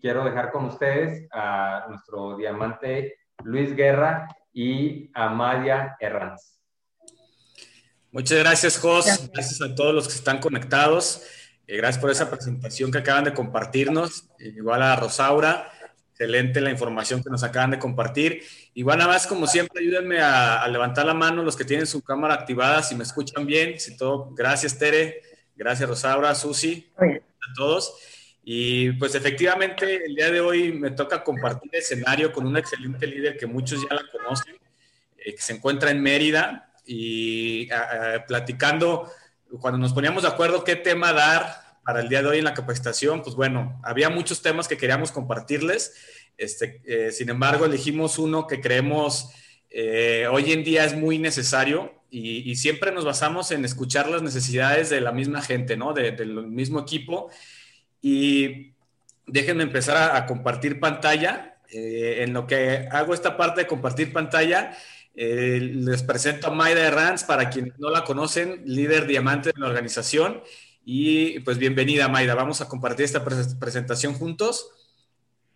quiero dejar con ustedes a nuestro diamante Luis Guerra y a Madia Herranz. Muchas gracias, Jos. Gracias a todos los que están conectados. Eh, gracias por esa presentación que acaban de compartirnos. igual a Rosaura. Excelente la información que nos acaban de compartir. Igual nada más, como siempre, ayúdenme a, levantar la mano los que tienen su cámara activada, si me escuchan bien, si todo. Gracias, Tere. Gracias, Rosaura, Susi, a todos. Y pues efectivamente el día de hoy me toca compartir escenario con un excelente líder que muchos ya la conocen, eh, que se encuentra en Mérida y platicando, cuando nos poníamos de acuerdo qué tema dar para el día de hoy en la capacitación, pues bueno, había muchos temas que queríamos compartirles. Este, eh, sin embargo, elegimos uno que creemos eh, hoy en día es muy necesario y, siempre nos basamos en escuchar las necesidades de la misma gente, ¿no? del mismo equipo y déjenme empezar a, compartir pantalla. Eh, en lo que hago esta parte de compartir pantalla, eh, les presento a Maida Herranz, para quienes no la conocen, líder diamante de la organización. Y pues bienvenida, Maida. Vamos a compartir esta presentación juntos.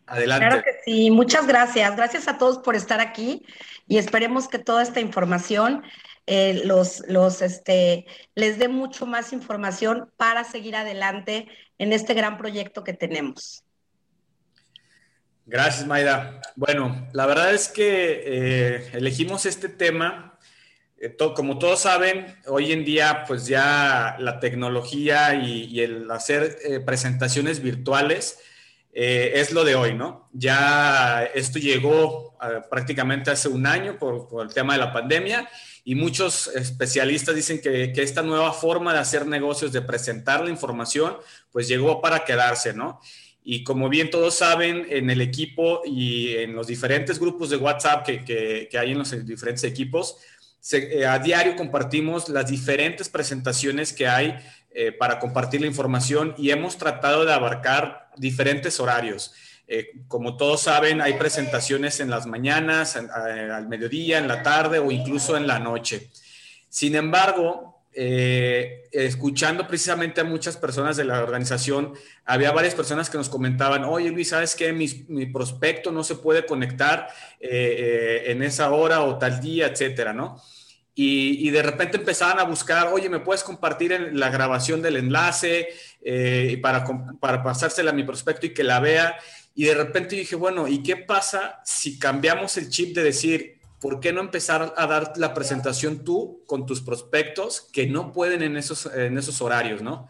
Adelante. Claro que sí, muchas gracias. Gracias a todos por estar aquí y esperemos que toda esta información eh, los, los, este, les dé mucho más información para seguir adelante en este gran proyecto que tenemos. Gracias, Maida. Bueno, la verdad es que eh, elegimos este tema. Eh, como todos saben, hoy en día, pues ya la tecnología y, el hacer presentaciones virtuales es lo de hoy, ¿no? Ya esto llegó prácticamente hace un año por el tema de la pandemia y muchos especialistas dicen que, esta nueva forma de hacer negocios, de presentar la información, pues llegó para quedarse, ¿no? Y como bien todos saben, en el equipo y en los diferentes grupos de WhatsApp que, hay en los diferentes equipos, eh, a diario compartimos las diferentes presentaciones que hay eh, para compartir la información y hemos tratado de abarcar diferentes horarios. Eh, como todos saben, hay presentaciones en las mañanas, al mediodía, en la tarde o incluso en la noche. Sin embargo, eh, escuchando precisamente a muchas personas de la organización, había varias personas que nos comentaban, oye Luis, ¿sabes qué? Mi, prospecto no se puede conectar eh, en esa hora o tal día, etcétera, ¿no? Y, de repente empezaban a buscar, oye, ¿me puedes compartir la grabación del enlace para, para pasársela a mi prospecto y que la vea? Y de repente dije, bueno, ¿y qué pasa si cambiamos el chip de decir, ¿por qué no empezar a dar la presentación tú con tus prospectos que no pueden en esos, en esos horarios, ¿no?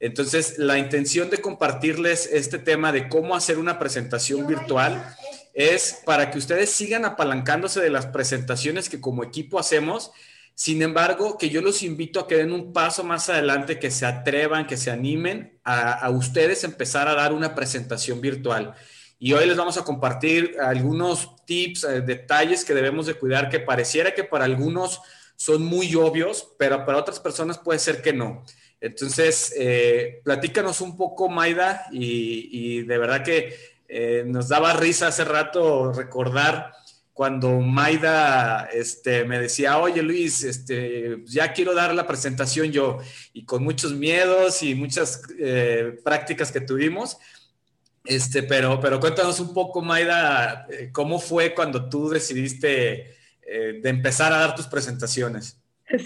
Entonces, la intención de compartirles este tema de cómo hacer una presentación virtual es para que ustedes sigan apalancándose de las presentaciones que como equipo hacemos sin embargo, que yo los invito a que den un paso más adelante, que se atrevan, que se animen a, ustedes empezar a dar una presentación virtual. Y hoy les vamos a compartir algunos tips, eh, detalles que debemos de cuidar, que pareciera que para algunos son muy obvios, pero para otras personas puede ser que no. Entonces, eh, platícanos un poco, Maida, y, de verdad que eh, nos daba risa hace rato recordar cuando Maida este, me decía, oye Luis, este, ya quiero dar la presentación yo, y con muchos miedos y muchas eh, prácticas que tuvimos, este, pero, pero cuéntanos un poco, Maida, eh, cómo fue cuando tú decidiste eh, de empezar a dar tus presentaciones.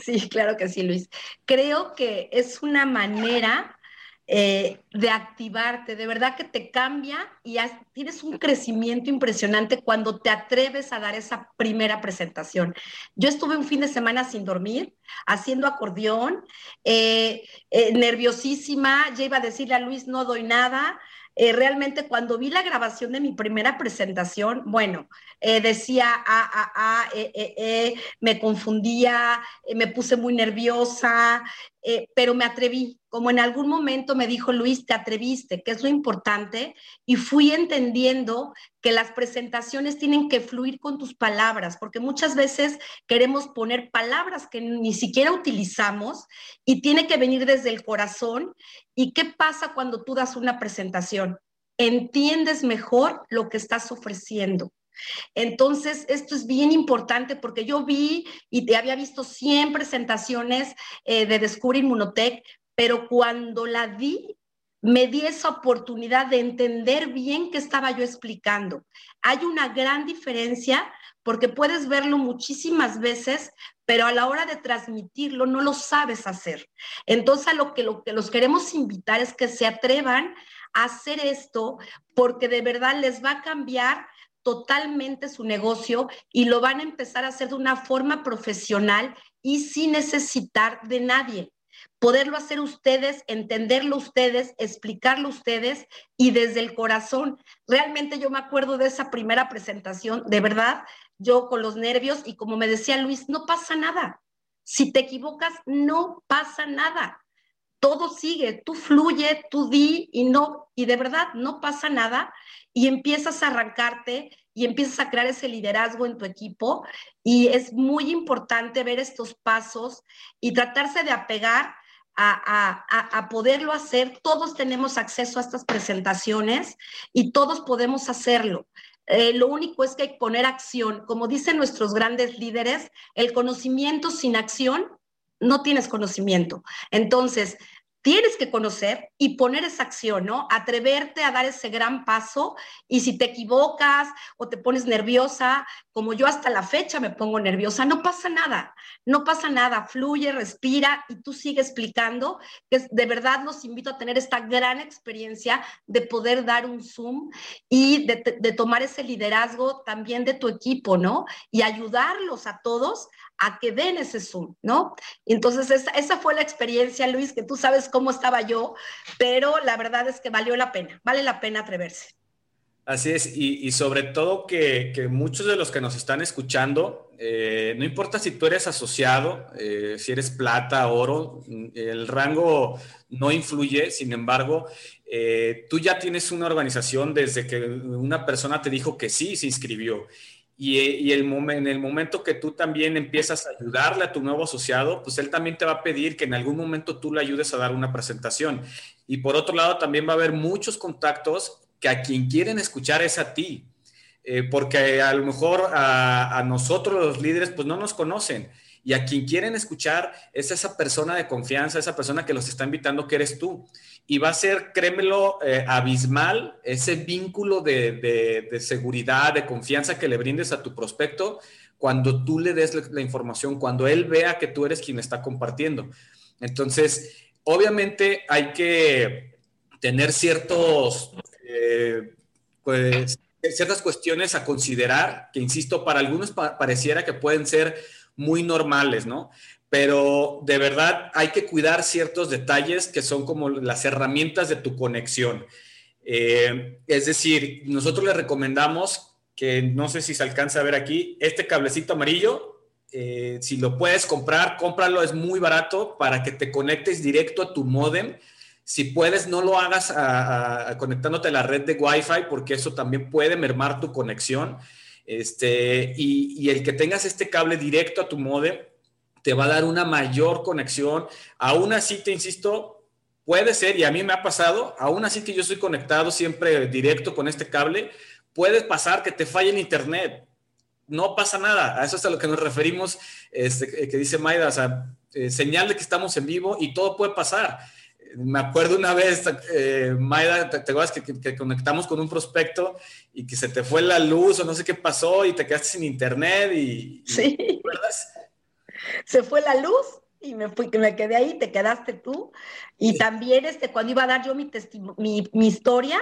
Sí, claro que sí, Luis. Creo que es una manera eh, de activarte, de verdad que te cambia y tienes un crecimiento impresionante cuando te atreves a dar esa primera presentación. Yo estuve un fin de semana sin dormir, haciendo acordeón, eh, eh, nerviosísima, ya iba a decirle a Luis, no doy nada. realmente cuando vi la grabación de mi primera presentación, bueno, decía, ah, ah, ah, me confundía, me puse muy nerviosa, pero me atreví, como en algún momento me dijo Luis, te atreviste, que es lo importante, y fui entendiendo que las presentaciones tienen que fluir con tus palabras, porque muchas veces queremos poner palabras que ni siquiera utilizamos y tiene que venir desde el corazón. ¿Y qué pasa cuando tú das una presentación? Entiendes mejor lo que estás ofreciendo. Entonces, esto es bien importante porque yo vi y te había visto 100 presentaciones eh, de Descubre Inmunotech, pero cuando la di, me di esa oportunidad de entender bien qué estaba yo explicando. Hay una gran diferencia porque puedes verlo muchísimas veces, pero a la hora de transmitirlo no lo sabes hacer. Entonces, lo que, lo que los queremos invitar es que se atrevan a hacer esto porque de verdad les va a cambiar totalmente su negocio y lo van a empezar a hacer de una forma profesional y sin necesitar de nadie poderlo hacer ustedes, entenderlo ustedes, explicarlo ustedes y desde el corazón. Realmente yo me acuerdo de esa primera presentación, de verdad, yo con los nervios y como me decía Luis, no pasa nada. Si te equivocas, no pasa nada. Todo sigue, tú fluye, tú di y no, y de verdad no pasa nada y empiezas a arrancarte y empiezas a crear ese liderazgo en tu equipo y es muy importante ver estos pasos y tratarse de apegar a, poderlo hacer. Todos tenemos acceso a estas presentaciones y todos podemos hacerlo. Eh, lo único es que hay que poner acción. Como dicen nuestros grandes líderes, el conocimiento sin acción no tienes conocimiento. Entonces, tienes que conocer y poner esa acción, ¿no? Atreverte a dar ese gran paso y si te equivocas o te pones nerviosa, como yo hasta la fecha me pongo nerviosa, no pasa nada, no pasa nada, fluye, respira y tú sigue explicando, que de verdad los invito a tener esta gran experiencia de poder dar un Zoom y de, tomar ese liderazgo también de tu equipo, ¿no? Y ayudarlos a todos a que den ese Zoom, ¿no? Entonces, esa, esa, fue la experiencia, Luis, que tú sabes cómo estaba yo, pero la verdad es que valió la pena, vale la pena atreverse. Así es, y, sobre todo que, muchos de los que nos están escuchando, eh, no importa si tú eres asociado, eh, si eres plata, oro, el rango no influye, sin embargo, eh, tú ya tienes una organización desde que una persona te dijo que sí, se inscribió. Y, el en el momento que tú también empiezas a ayudarle a tu nuevo asociado, pues él también te va a pedir que en algún momento tú le ayudes a dar una presentación. Y por otro lado, también va a haber muchos contactos que a quien quieren escuchar es a ti. Eh, porque a lo mejor a, a, nosotros los líderes pues no nos conocen y a quien quieren escuchar es esa persona de confianza, esa persona que los está invitando que eres tú y va a ser, créemelo, eh, abismal ese vínculo de, seguridad, de confianza que le brindes a tu prospecto cuando tú le des la, información, cuando él vea que tú eres quien está compartiendo. Entonces, obviamente hay que tener ciertos, pues, ciertas cuestiones a considerar, que insisto, para algunos pareciera que pueden ser muy normales, ¿no? pero de verdad hay que cuidar ciertos detalles que son como las herramientas de tu conexión. Eh, es decir, nosotros le recomendamos que, no sé si se alcanza a ver aquí, este cablecito amarillo, eh, si lo puedes comprar, cómpralo, es muy barato para que te conectes directo a tu modem. Si puedes, no lo hagas conectándote a la red de Wi-Fi porque eso también puede mermar tu conexión. Este, y, el que tengas este cable directo a tu modem te va a dar una mayor conexión. Aún así, te insisto, puede ser, y a mí me ha pasado, aún así que yo estoy conectado siempre directo con este cable, puede pasar que te falle el internet. No pasa nada, a eso es a lo que nos referimos, este, que dice Maida, o eh, señal de que estamos en vivo y todo puede pasar. Me acuerdo una vez, eh, Maida, te, acuerdas que, conectamos con un prospecto y que se te fue la luz o no sé qué pasó y te quedaste sin internet y... Sí. ¿te acuerdas? se fue la luz y me fui, que me quedé ahí, te quedaste tú. Y también este, cuando iba a dar yo mi, mi, mi, historia,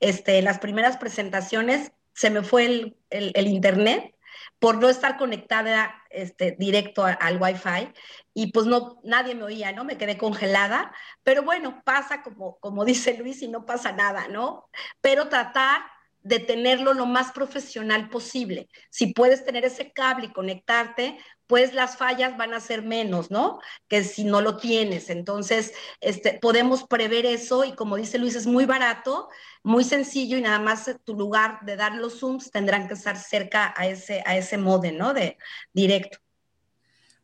este, en las primeras presentaciones, se me fue el, el, internet por no estar conectada este, directo al Wi-Fi y pues no, nadie me oía, ¿no? Me quedé congelada, pero bueno, pasa como, como dice Luis y no pasa nada, ¿no? Pero tratar de tenerlo lo más profesional posible. Si puedes tener ese cable y conectarte, pues las fallas van a ser menos, ¿no? Que si no lo tienes. Entonces, este, podemos prever eso y como dice Luis, es muy barato, muy sencillo y nada más tu lugar de dar los zooms tendrán que estar cerca a ese, a ese modem, ¿no? De directo.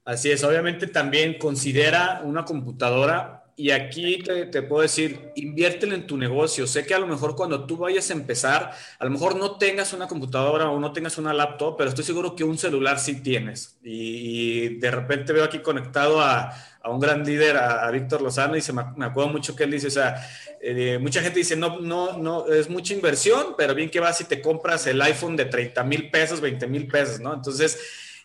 Así es, obviamente también considera una computadora y aquí te, puedo decir, inviértelo en tu negocio. Sé que a lo mejor cuando tú vayas a empezar, a lo mejor no tengas una computadora o no tengas una laptop, pero estoy seguro que un celular sí tienes. Y, de repente veo aquí conectado a, un gran líder, a, Víctor Lozano, y se me, acuerdo mucho que él dice, o sea, eh, mucha gente dice, no, no, no, es mucha inversión, pero bien que vas y te compras el iPhone de 30 mil pesos, 20 mil pesos, ¿no? Entonces,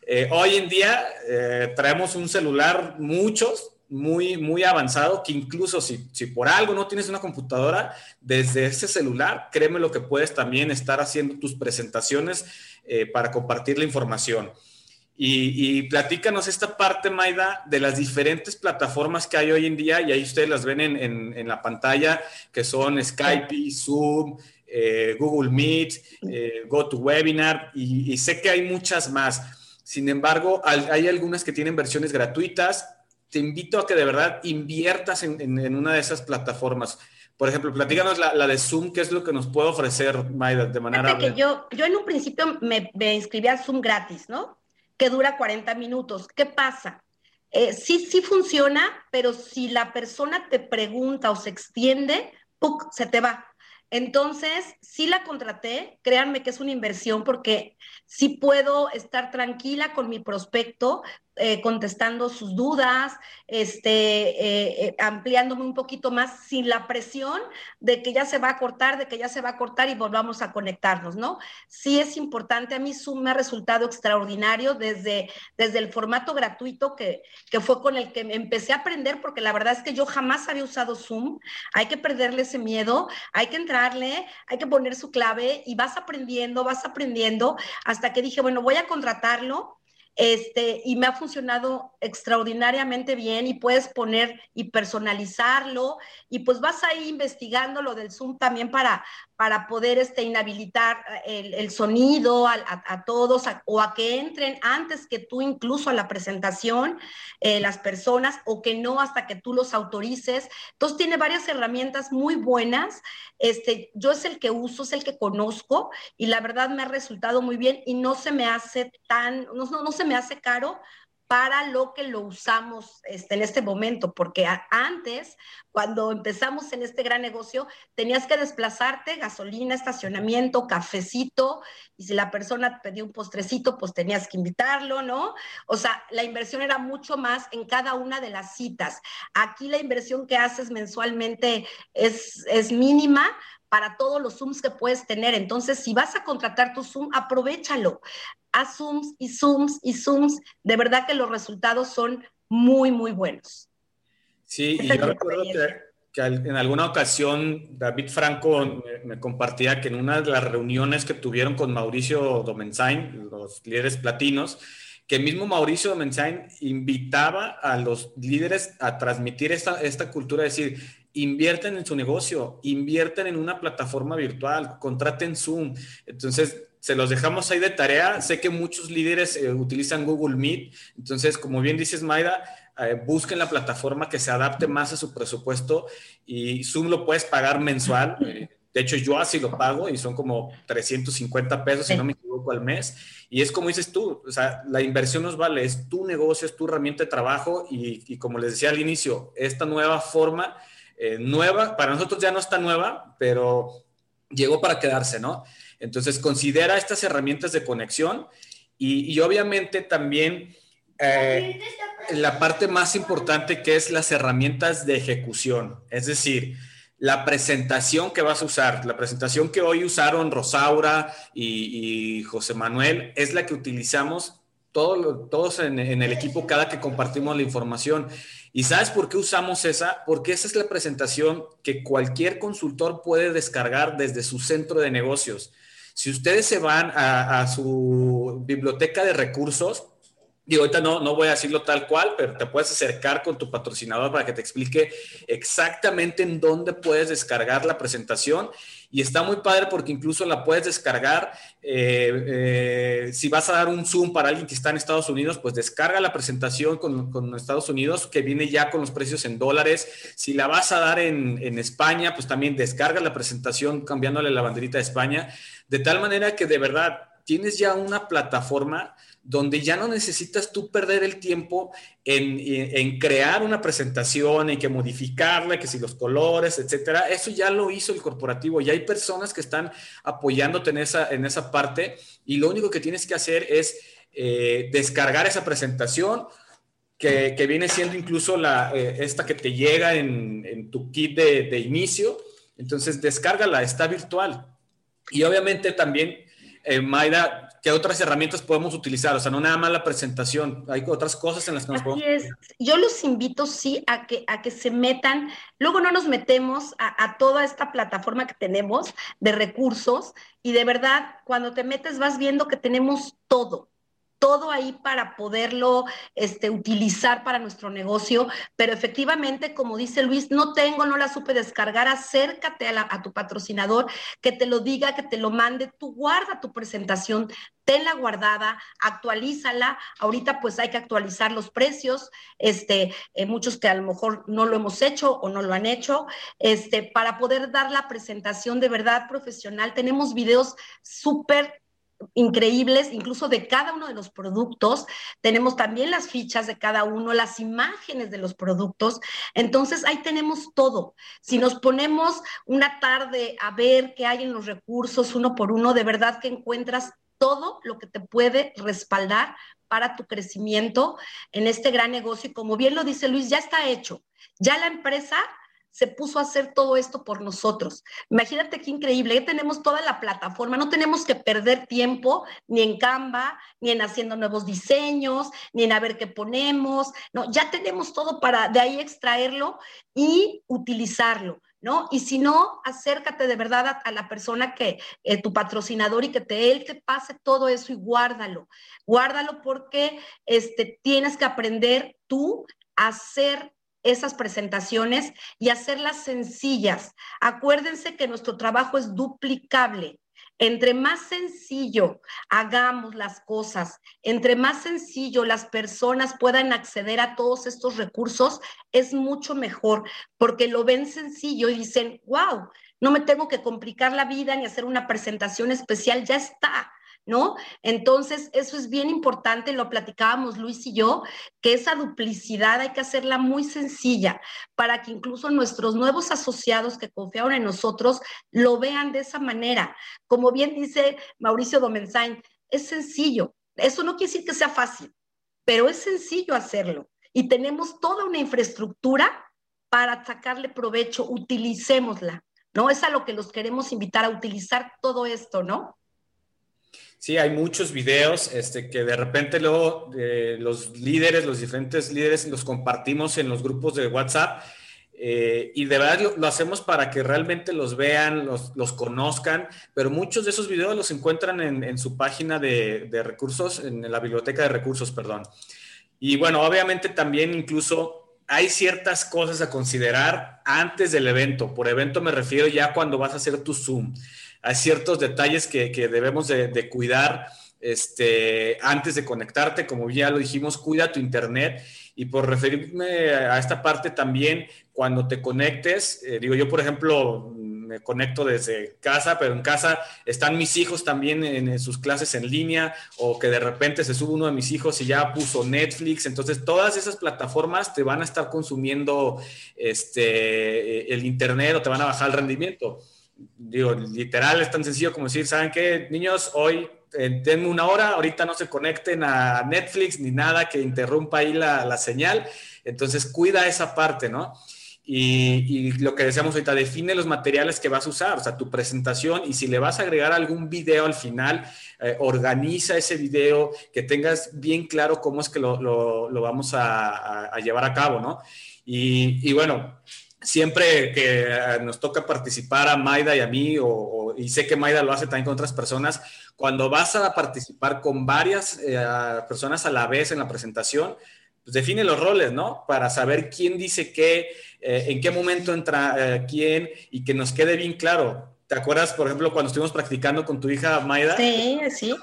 eh, hoy en día eh, traemos un celular, muchos, muy, muy avanzado, que incluso si, si, por algo no tienes una computadora, desde ese celular, créeme lo que puedes también estar haciendo tus presentaciones eh, para compartir la información. Y, platícanos esta parte, Maida, de las diferentes plataformas que hay hoy en día, y ahí ustedes las ven en, en, la pantalla, que son Skype, Zoom, eh, Google Meet, eh, GoToWebinar, y, y sé que hay muchas más. Sin embargo, hay algunas que tienen versiones gratuitas te invito a que de verdad inviertas en, una de esas plataformas. Por ejemplo, platícanos la, de Zoom, ¿qué es lo que nos puede ofrecer, Maida, de manera... Que yo, yo en un principio me, inscribí a Zoom gratis, ¿no? Que dura 40 minutos. ¿Qué pasa? Eh, sí, sí funciona, pero si la persona te pregunta o se extiende, ¡puc! se te va. Entonces, sí la contraté, créanme que es una inversión porque sí puedo estar tranquila con mi prospecto, eh, contestando sus dudas, este, eh, eh, ampliándome un poquito más sin la presión de que ya se va a cortar, de que ya se va a cortar y volvamos a conectarnos, ¿no? Sí es importante, a mí Zoom me ha resultado extraordinario desde, desde el formato gratuito que, que fue con el que empecé a aprender, porque la verdad es que yo jamás había usado Zoom, hay que perderle ese miedo, hay que entrarle, hay que poner su clave y vas aprendiendo, vas aprendiendo, hasta que dije, bueno, voy a contratarlo este, y me ha funcionado extraordinariamente bien y puedes poner y personalizarlo y pues vas ahí investigando lo del Zoom también para, para poder este, inhabilitar eh, el, sonido a, todos o a que entren antes que tú incluso a la presentación eh, las personas o que no hasta que tú los autorices. Entonces tiene varias herramientas muy buenas. Este, yo es el que uso, es el que conozco y la verdad me ha resultado muy bien y no se me hace tan, no, no se me hace caro para lo que lo usamos este, en este momento, porque antes, cuando empezamos en este gran negocio, tenías que desplazarte, gasolina, estacionamiento, cafecito, y si la persona pedía un postrecito, pues tenías que invitarlo, ¿no? O sea, la inversión era mucho más en cada una de las citas. Aquí la inversión que haces mensualmente es, es mínima, para todos los Zooms que puedes tener. Entonces, si vas a contratar tu Zoom, aprovechalo a Zooms y Zooms y Zooms, de verdad que los resultados son muy, muy buenos. Sí, y yo recuerdo que, en alguna ocasión David Franco me, compartía que en una de las reuniones que tuvieron con Mauricio Domenzain, los líderes platinos, que mismo Mauricio Domenzain invitaba a los líderes a transmitir esta, esta cultura, es decir, invierten en su negocio, invierten en una plataforma virtual, contraten Zoom. Entonces, se los dejamos ahí de tarea. Sé que muchos líderes eh, utilizan Google Meet, entonces, como bien dices, Maida, eh, busquen la plataforma que se adapte más a su presupuesto y Zoom lo puedes pagar mensual. Eh, de hecho, yo así lo pago y son como 350 pesos, si no me equivoco, al mes. Y es como dices tú, o sea, la inversión nos vale, es tu negocio, es tu herramienta de trabajo y, y como les decía al inicio, esta nueva forma, nueva, para nosotros ya no está nueva, pero llegó para quedarse, ¿no? Entonces, considera estas herramientas de conexión y, obviamente también eh, la parte más importante que es las herramientas de ejecución, es decir, la presentación que vas a usar, la presentación que hoy usaron Rosaura y, José Manuel, es la que utilizamos todos en, en el equipo cada que compartimos la información. ¿Y sabes por qué usamos esa? Porque esa es la presentación que cualquier consultor puede descargar desde su centro de negocios. Si ustedes se van a, su biblioteca de recursos, y ahorita no, no voy a decirlo tal cual, pero te puedes acercar con tu patrocinador para que te explique exactamente en dónde puedes descargar la presentación y está muy padre porque incluso la puedes descargar. Eh, eh, si vas a dar un Zoom para alguien que está en Estados Unidos, pues descarga la presentación con, Estados Unidos, que viene ya con los precios en dólares. Si la vas a dar en, en España, pues también descarga la presentación cambiándole la banderita de España, de tal manera que de verdad tienes ya una plataforma donde ya no necesitas tú perder el tiempo en, crear una presentación, en que modificarla, que si los colores, etcétera. Eso ya lo hizo el corporativo. Y hay personas que están apoyándote en esa, en esa parte y lo único que tienes que hacer es eh, descargar esa presentación, que, viene siendo incluso la, eh, esta que te llega en, tu kit de, de, inicio. Entonces, descárgala, está virtual. Y obviamente también, eh, Mayra, ¿qué otras herramientas podemos utilizar? O sea, no nada más la presentación, hay otras cosas en las que nos podemos... Es. Yo los invito, sí, a que, a que se metan, luego no nos metemos a, a toda esta plataforma que tenemos de recursos y de verdad, cuando te metes vas viendo que tenemos todo, todo ahí para poderlo este, utilizar para nuestro negocio, pero efectivamente, como dice Luis, no tengo, no la supe descargar, acércate a, tu patrocinador, que te lo diga, que te lo mande, tú guarda tu presentación, tenla guardada, actualízala. Ahorita pues hay que actualizar los precios, este, eh, muchos que a lo mejor no lo hemos hecho o no lo han hecho, este, para poder dar la presentación de verdad profesional. Tenemos videos súper increíbles, incluso de cada uno de los productos. Tenemos también las fichas de cada uno, las imágenes de los productos. Entonces, ahí tenemos todo. Si nos ponemos una tarde a ver qué hay en los recursos uno por uno, de verdad que encuentras todo lo que te puede respaldar para tu crecimiento en este gran negocio. Y como bien lo dice Luis, ya está hecho. Ya la empresa se puso a hacer todo esto por nosotros. Imagínate qué increíble, ya tenemos toda la plataforma, no tenemos que perder tiempo ni en Canva, ni en haciendo nuevos diseños, ni en a ver qué ponemos, no, ya tenemos todo para de ahí extraerlo y utilizarlo. ¿No? Y si no, acércate de verdad a, la persona que, eh, tu patrocinador y que te, él te pase todo eso y guárdalo. Guárdalo porque este, tienes que aprender tú a hacer esas presentaciones y hacerlas sencillas. Acuérdense que nuestro trabajo es duplicable. Entre más sencillo hagamos las cosas, entre más sencillo las personas puedan acceder a todos estos recursos, es mucho mejor, porque lo ven sencillo y dicen, wow, no me tengo que complicar la vida ni hacer una presentación especial, ya está. ¿No? Entonces, eso es bien importante, lo platicábamos Luis y yo, que esa duplicidad hay que hacerla muy sencilla para que incluso nuestros nuevos asociados que confiaron en nosotros lo vean de esa manera. Como bien dice Mauricio Domenzain, es sencillo. Eso no quiere decir que sea fácil, pero es sencillo hacerlo. Y tenemos toda una infraestructura para sacarle provecho, utilicémosla, ¿no? Es a lo que los queremos invitar a utilizar todo esto, ¿no? Sí, hay muchos videos este, que de repente luego eh, los líderes, los diferentes líderes, los compartimos en los grupos de WhatsApp eh, y de verdad lo, hacemos para que realmente los vean, los, conozcan, pero muchos de esos videos los encuentran en, en su página de, de, recursos, en la biblioteca de recursos, perdón. Y bueno, obviamente también incluso hay ciertas cosas a considerar antes del evento. Por evento me refiero ya cuando vas a hacer tu Zoom hay ciertos detalles que, debemos de, cuidar este, antes de conectarte, como ya lo dijimos, cuida tu internet. Y por referirme a esta parte también, cuando te conectes, eh, digo yo, por ejemplo, me conecto desde casa, pero en casa están mis hijos también en, sus clases en línea, o que de repente se sube uno de mis hijos y ya puso Netflix. Entonces, todas esas plataformas te van a estar consumiendo este, el internet o te van a bajar el rendimiento digo, literal, es tan sencillo como decir, ¿saben qué, niños? Hoy eh, denme una hora, ahorita no se conecten a Netflix ni nada que interrumpa ahí la, la señal. Entonces, cuida esa parte, ¿no? Y, y, lo que decíamos ahorita, define los materiales que vas a usar, o sea, tu presentación y si le vas a agregar algún video al final, eh, organiza ese video, que tengas bien claro cómo es que lo, lo, vamos a, a, llevar a cabo, ¿no? Y, y bueno, siempre que eh, nos toca participar a Maida y a mí, o, y sé que Maida lo hace también con otras personas, cuando vas a participar con varias eh, personas a la vez en la presentación, pues define los roles, ¿no? Para saber quién dice qué, eh, en qué momento entra quién y que nos quede bien claro. ¿Te acuerdas, por ejemplo, cuando estuvimos practicando con tu hija Maida? Sí, sí.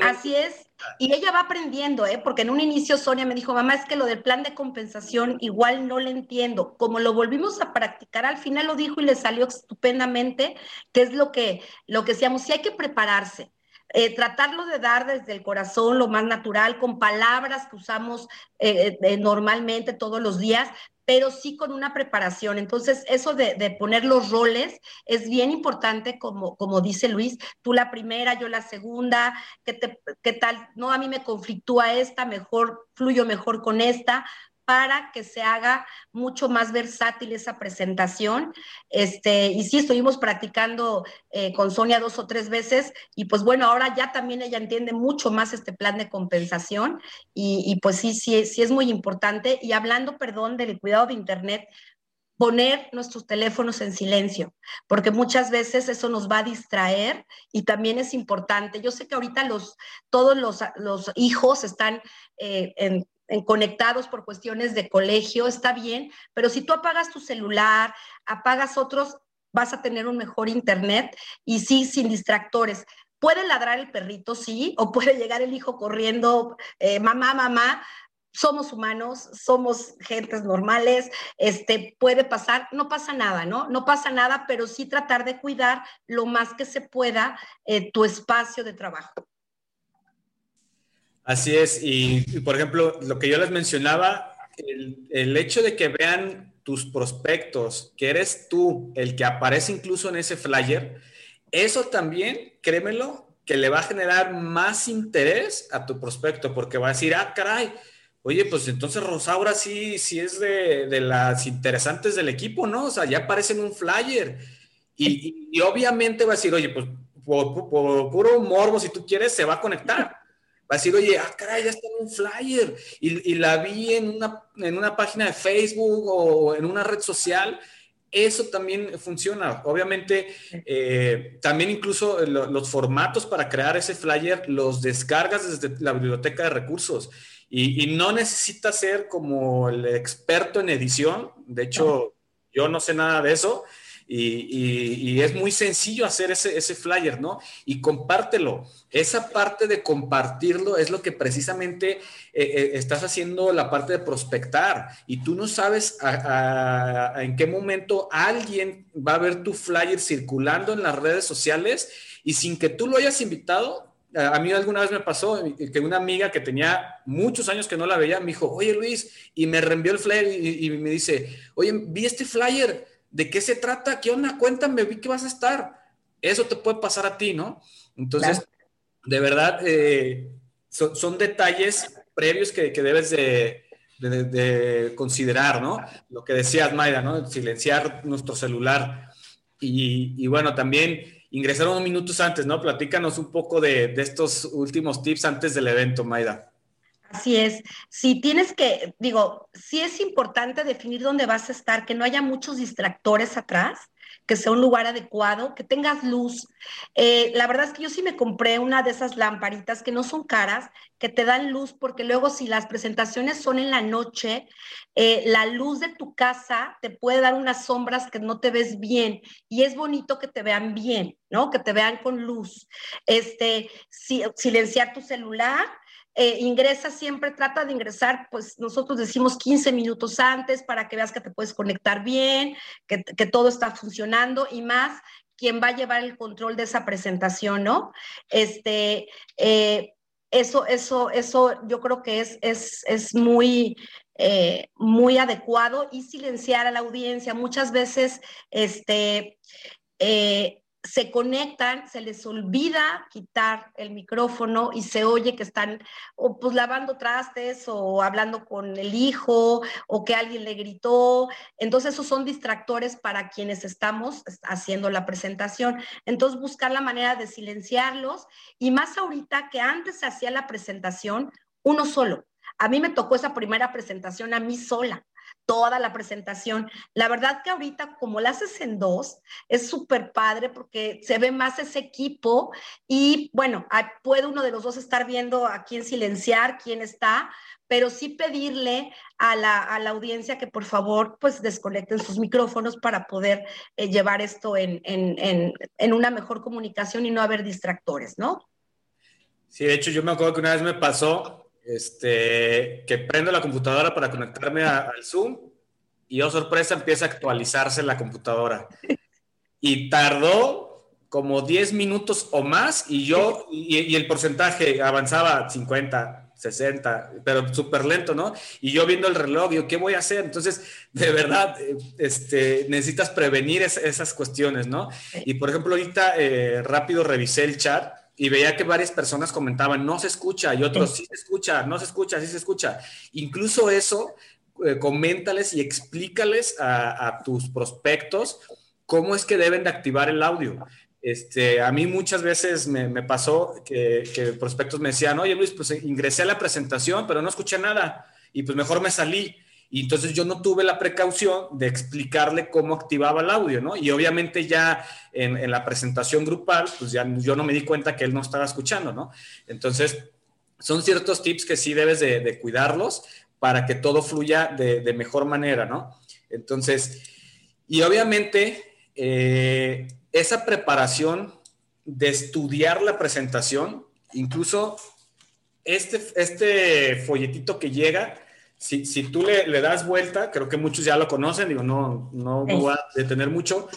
Así es. Y ella va aprendiendo, ¿eh? porque en un inicio Sonia me dijo, mamá, es que lo del plan de compensación igual no le entiendo. Como lo volvimos a practicar, al final lo dijo y le salió estupendamente, que es lo que, lo que decíamos, sí hay que prepararse. eh, tratarlo de dar desde el corazón, lo más natural, con palabras que usamos eh, eh, normalmente todos los días, pero sí con una preparación. Entonces, eso de, poner los roles es bien importante, como, como dice Luis, tú la primera, yo la segunda, ¿qué, qué tal? No, a mí me conflictúa esta, mejor, fluyo mejor con esta, para que se haga mucho más versátil esa presentación. Este, y sí, estuvimos practicando eh, con Sonia dos o tres veces y pues bueno, ahora ya también ella entiende mucho más este plan de compensación y, pues sí, sí, sí es muy importante. Y hablando, perdón, del cuidado de Internet, poner nuestros teléfonos en silencio, porque muchas veces eso nos va a distraer y también es importante. Yo sé que ahorita los, todos los, los hijos están eh, en conectados por cuestiones de colegio, está bien, pero si tú apagas tu celular, apagas otros, vas a tener un mejor internet y sí, sin distractores. Puede ladrar el perrito, sí, o puede llegar el hijo corriendo, eh, mamá, mamá, somos humanos, somos gentes normales, este, puede pasar, no pasa nada, ¿no? No pasa nada, pero sí tratar de cuidar lo más que se pueda eh, tu espacio de trabajo. Así es, y, por ejemplo, lo que yo les mencionaba, el, hecho de que vean tus prospectos, que eres tú el que aparece incluso en ese flyer, eso también, créemelo, que le va a generar más interés a tu prospecto, porque va a decir, ah, caray, oye, pues entonces Rosaura sí, sí es de, las interesantes del equipo, ¿no? O sea, ya aparece en un flyer. Y, obviamente va a decir, oye, pues por, por, puro morbo, si tú quieres, se va a conectar va a decir, oye, ah, caray, ya está en un flyer y, la vi en una, en una página de Facebook o en una red social. Eso también funciona. Obviamente, eh, también incluso los formatos para crear ese flyer los descargas desde la biblioteca de recursos y, no necesitas ser como el experto en edición. De hecho, yo no sé nada de eso. Y, es muy sencillo hacer ese, flyer, ¿no? Y compártelo. Esa parte de compartirlo es lo que precisamente eh, eh, estás haciendo la parte de prospectar. Y tú no sabes en qué momento alguien va a ver tu flyer circulando en las redes sociales y sin que tú lo hayas invitado, a mí alguna vez me pasó que una amiga que tenía muchos años que no la veía me dijo, oye Luis, y me reenvió el flyer y, y, me dice, oye, vi este flyer, ¿De qué se trata? ¿Qué onda? Cuéntame, vi que vas a estar. Eso te puede pasar a ti, ¿no? Entonces, de verdad, eh, son, detalles previos que, debes de, considerar, ¿no? Lo que decías, Mayra, ¿no? Silenciar nuestro celular. Y, bueno, también ingresar unos minutos antes, ¿no? Platícanos un poco de, de estos últimos tips antes del evento, Mayra. Así es. Si tienes que, digo, sí es importante definir dónde vas a estar, que no haya muchos distractores atrás, que sea un lugar adecuado, que tengas luz. Eh, la verdad es que yo sí me compré una de esas lamparitas que no son caras, que te dan luz, porque luego si las presentaciones son en la noche, eh, la luz de tu casa te puede dar unas sombras que no te ves bien y es bonito que te vean bien, ¿no? Que te vean con luz. Este, silenciar tu celular eh, ingresa siempre, trata de ingresar, pues nosotros decimos 15 minutos antes para que veas que te puedes conectar bien, que, todo está funcionando y más quien va a llevar el control de esa presentación, ¿no? Este, eh, eso, eso, eso yo creo que es, es, muy, eh, muy adecuado y silenciar a la audiencia. Muchas veces, este, se conectan, se les olvida quitar el micrófono y se oye que están o pues lavando trastes o hablando con el hijo o que alguien le gritó. Entonces esos son distractores para quienes estamos haciendo la presentación. Entonces buscar la manera de silenciarlos y más ahorita que antes se hacía la presentación uno solo. A mí me tocó esa primera presentación a mí sola toda la presentación. La verdad que ahorita, como la haces en dos, es súper padre porque se ve más ese equipo y bueno, puede uno de los dos estar viendo a quién silenciar, quién está, pero sí pedirle a la, audiencia que por favor pues desconecten sus micrófonos para poder eh, llevar esto en, en una mejor comunicación y no haber distractores, ¿no? Sí, de hecho yo me acuerdo que una vez me pasó este, que prendo la computadora para conectarme al Zoom y, oh sorpresa, empieza a actualizarse la computadora. Y tardó como 10 minutos o más y yo, y, el porcentaje avanzaba 50, 60, pero súper lento, ¿no? Y yo viendo el reloj, yo, ¿qué voy a hacer? Entonces, de verdad, este, necesitas prevenir esas cuestiones, ¿no? Y por ejemplo, ahorita eh, rápido revisé el chat y veía que varias personas comentaban, no se escucha, y otros, sí se escucha, no se escucha, sí se escucha. Incluso eso, eh, coméntales y explícales a, tus prospectos cómo es que deben de activar el audio. Este, a mí muchas veces me, pasó que, prospectos me decían, oye Luis, pues ingresé a la presentación, pero no escuché nada y pues mejor me salí. Y entonces yo no tuve la precaución de explicarle cómo activaba el audio, ¿no? Y obviamente ya en, la presentación grupal, pues ya yo no me di cuenta que él no estaba escuchando, ¿no? Entonces, son ciertos tips que sí debes de, cuidarlos para que todo fluya de, mejor manera, ¿no? Entonces, y obviamente, eh, esa preparación de estudiar la presentación, incluso este, este folletito que llega, si, si tú le, le, das vuelta, creo que muchos ya lo conocen, digo, no, no voy a detener mucho,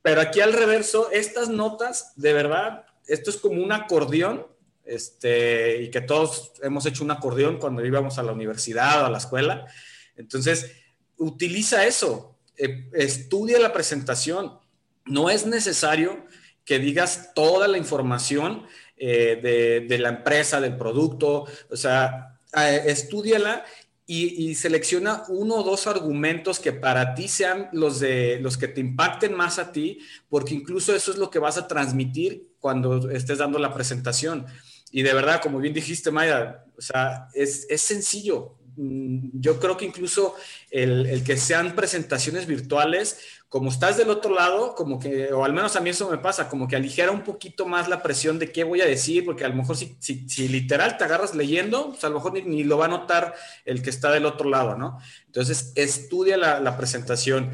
pero aquí al reverso, estas notas, de verdad, esto es como un acordeón, este, y que todos hemos hecho un acordeón cuando íbamos a la universidad o a la escuela. Entonces, utiliza eso, eh, estudia la presentación, no es necesario que digas toda la información eh, de, la empresa, del producto, o sea, estudiala y, selecciona uno o dos argumentos que para ti sean los, de, los que te impacten más a ti, porque incluso eso es lo que vas a transmitir cuando estés dando la presentación. Y de verdad, como bien dijiste, Maya, o sea, es, es sencillo. Mm, yo creo que incluso el, el, que sean presentaciones virtuales, como estás del otro lado, como que, o al menos a mí eso me pasa, como que aligera un poquito más la presión de qué voy a decir, porque a lo mejor si, si, literal te agarras leyendo, pues a lo mejor ni, lo va a notar el que está del otro lado, ¿no? Entonces, estudia la, la presentación.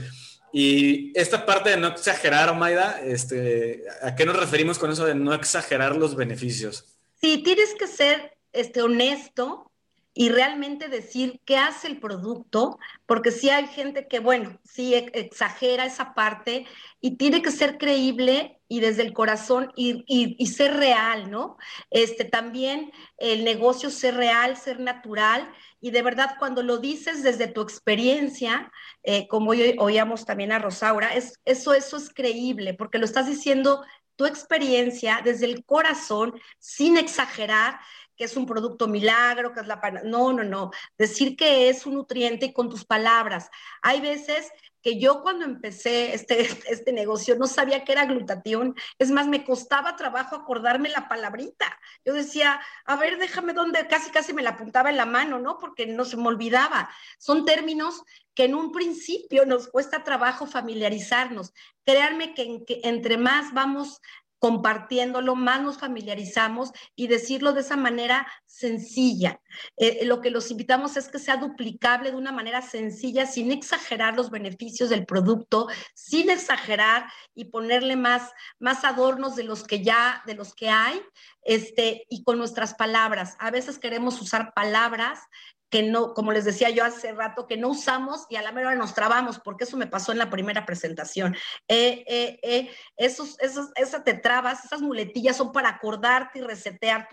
Y esta parte de no exagerar, Omaida, este, ¿a qué nos referimos con eso de no exagerar los beneficios? Sí, tienes que ser este, honesto y realmente decir qué hace el producto, porque sí hay gente que, bueno, sí exagera esa parte y tiene que ser creíble y desde el corazón y, y, ser real, ¿no? Este, también el negocio ser real, ser natural y de verdad cuando lo dices desde tu experiencia, eh, como hoy oíamos también a Rosaura, es, eso, eso es creíble porque lo estás diciendo tu experiencia desde el corazón, sin exagerar que es un producto milagro, que es la... No, no, no. Decir que es un nutriente con tus palabras. Hay veces que yo cuando empecé este, este negocio no sabía que era glutatión. Es más, me costaba trabajo acordarme la palabrita. Yo decía, a ver, déjame dónde, casi casi me la apuntaba en la mano, ¿no? Porque no se me olvidaba. Son términos que en un principio nos cuesta trabajo familiarizarnos. Créanme que entre más vamos compartiéndolo, más nos familiarizamos y decirlo de esa manera sencilla. Eh, lo que los invitamos es que sea duplicable de una manera sencilla, sin exagerar los beneficios del producto, sin exagerar y ponerle más, más adornos de los que ya, de los que hay, este, y con nuestras palabras. A veces queremos usar palabras que no, como les decía yo hace rato, que no usamos y a la mera nos trabamos, porque eso me pasó en la primera presentación. Eh, eh, eh, esos, esos, esas te trabas, esas muletillas son para acordarte y resetear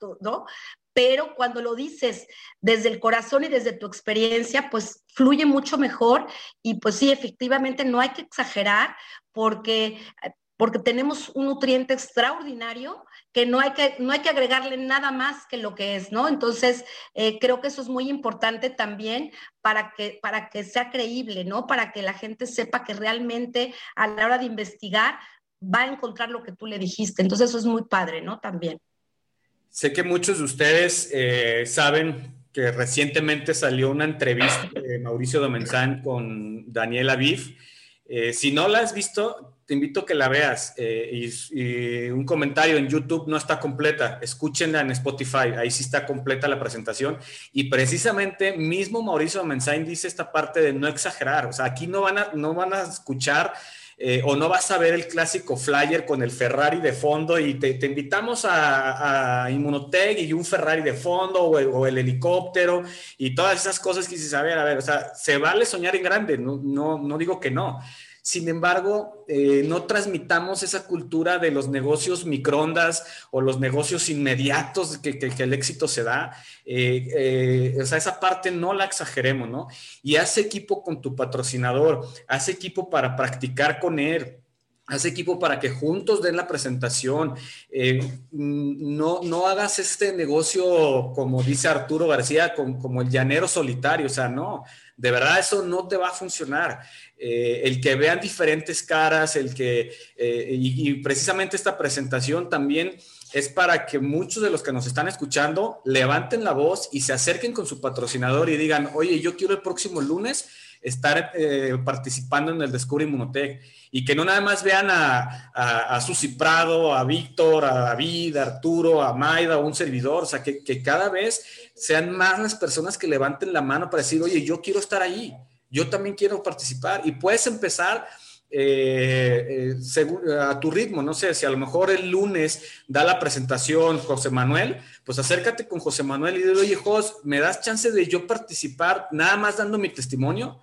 tu, ¿no? Pero cuando lo dices desde el corazón y desde tu experiencia, pues fluye mucho mejor y pues sí, efectivamente no hay que exagerar porque porque tenemos un nutriente extraordinario que no hay que, no hay que agregarle nada más que lo que es, ¿no? Entonces, eh, creo que eso es muy importante también para que, para que sea creíble, ¿no? Para que la gente sepa que realmente a la hora de investigar va a encontrar lo que tú le dijiste. Entonces, eso es muy padre, ¿no? También. Sé que muchos de ustedes eh, saben que recientemente salió una entrevista de Mauricio Domenzán con Daniel Aviv. Eh, si no la has visto, te invito a que la veas. Eh, y, un comentario en YouTube no está completa. Escúchenla en Spotify. Ahí sí está completa la presentación. Y precisamente mismo Mauricio Mensain dice esta parte de no exagerar. O sea, aquí no van a, no van a escuchar eh, o no vas a ver el clásico flyer con el Ferrari de fondo y te, invitamos a, a, Inmunotech y un Ferrari de fondo o el, o el, helicóptero y todas esas cosas que dices, a ver, a ver, o sea, se vale soñar en grande. No, no, no digo que no sin embargo, eh, no transmitamos esa cultura de los negocios microondas o los negocios inmediatos que, el éxito se da. Eh, eh, o sea, esa parte no la exageremos, ¿no? Y haz equipo con tu patrocinador, haz equipo para practicar con él haz equipo para que juntos den la presentación. no, no hagas este negocio, como dice Arturo García, como el llanero solitario. O sea, no, de verdad eso no te va a funcionar. Eh, el que vean diferentes caras, el que, eh, y, precisamente esta presentación también es para que muchos de los que nos están escuchando levanten la voz y se acerquen con su patrocinador y digan, oye, yo quiero el próximo lunes estar eh, participando en el Descubre Inmunotech y que no nada más vean a, a, Susi Prado, a Víctor, a David, a Arturo, a Maida, o un servidor, o sea, que, cada vez sean más las personas que levanten la mano para decir, oye, yo quiero estar ahí, yo también quiero participar y puedes empezar eh, eh, a tu ritmo, no sé, si a lo mejor el lunes da la presentación José Manuel, pues acércate con José Manuel y dile, oye, José, ¿me das chance de yo participar nada más dando mi testimonio?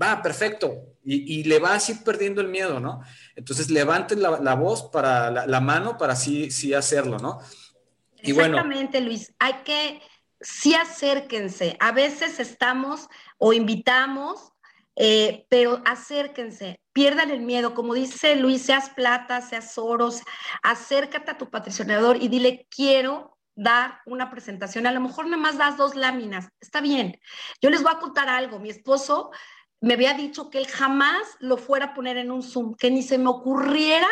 Va, perfecto. Y, le vas a perdiendo el miedo, ¿no? Entonces levanten la, voz para la, mano para sí, sí hacerlo, ¿no? Y Exactamente, Luis. Hay que, sí acérquense. A veces estamos o invitamos, eh, pero acérquense, pierdan el miedo. Como dice Luis, seas plata, seas oros, acércate a tu patrocinador y dile, quiero dar una presentación. A lo mejor nada más das dos láminas. Está bien. Yo les voy a contar algo. Mi esposo me había dicho que él jamás lo fuera a poner en un Zoom, que ni se me ocurriera,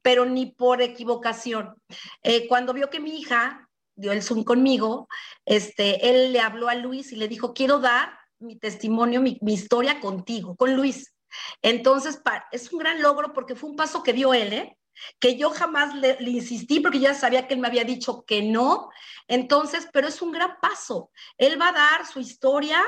pero ni por equivocación. Eh, cuando vio que mi hija dio el Zoom conmigo, este, él le habló a Luis y le dijo, quiero dar mi testimonio, mi, historia contigo, con Luis. Entonces, es un gran logro porque fue un paso que dio él, ¿eh? que yo jamás le, le, insistí porque ya sabía que él me había dicho que no. Entonces, pero es un gran paso. Él va a dar su historia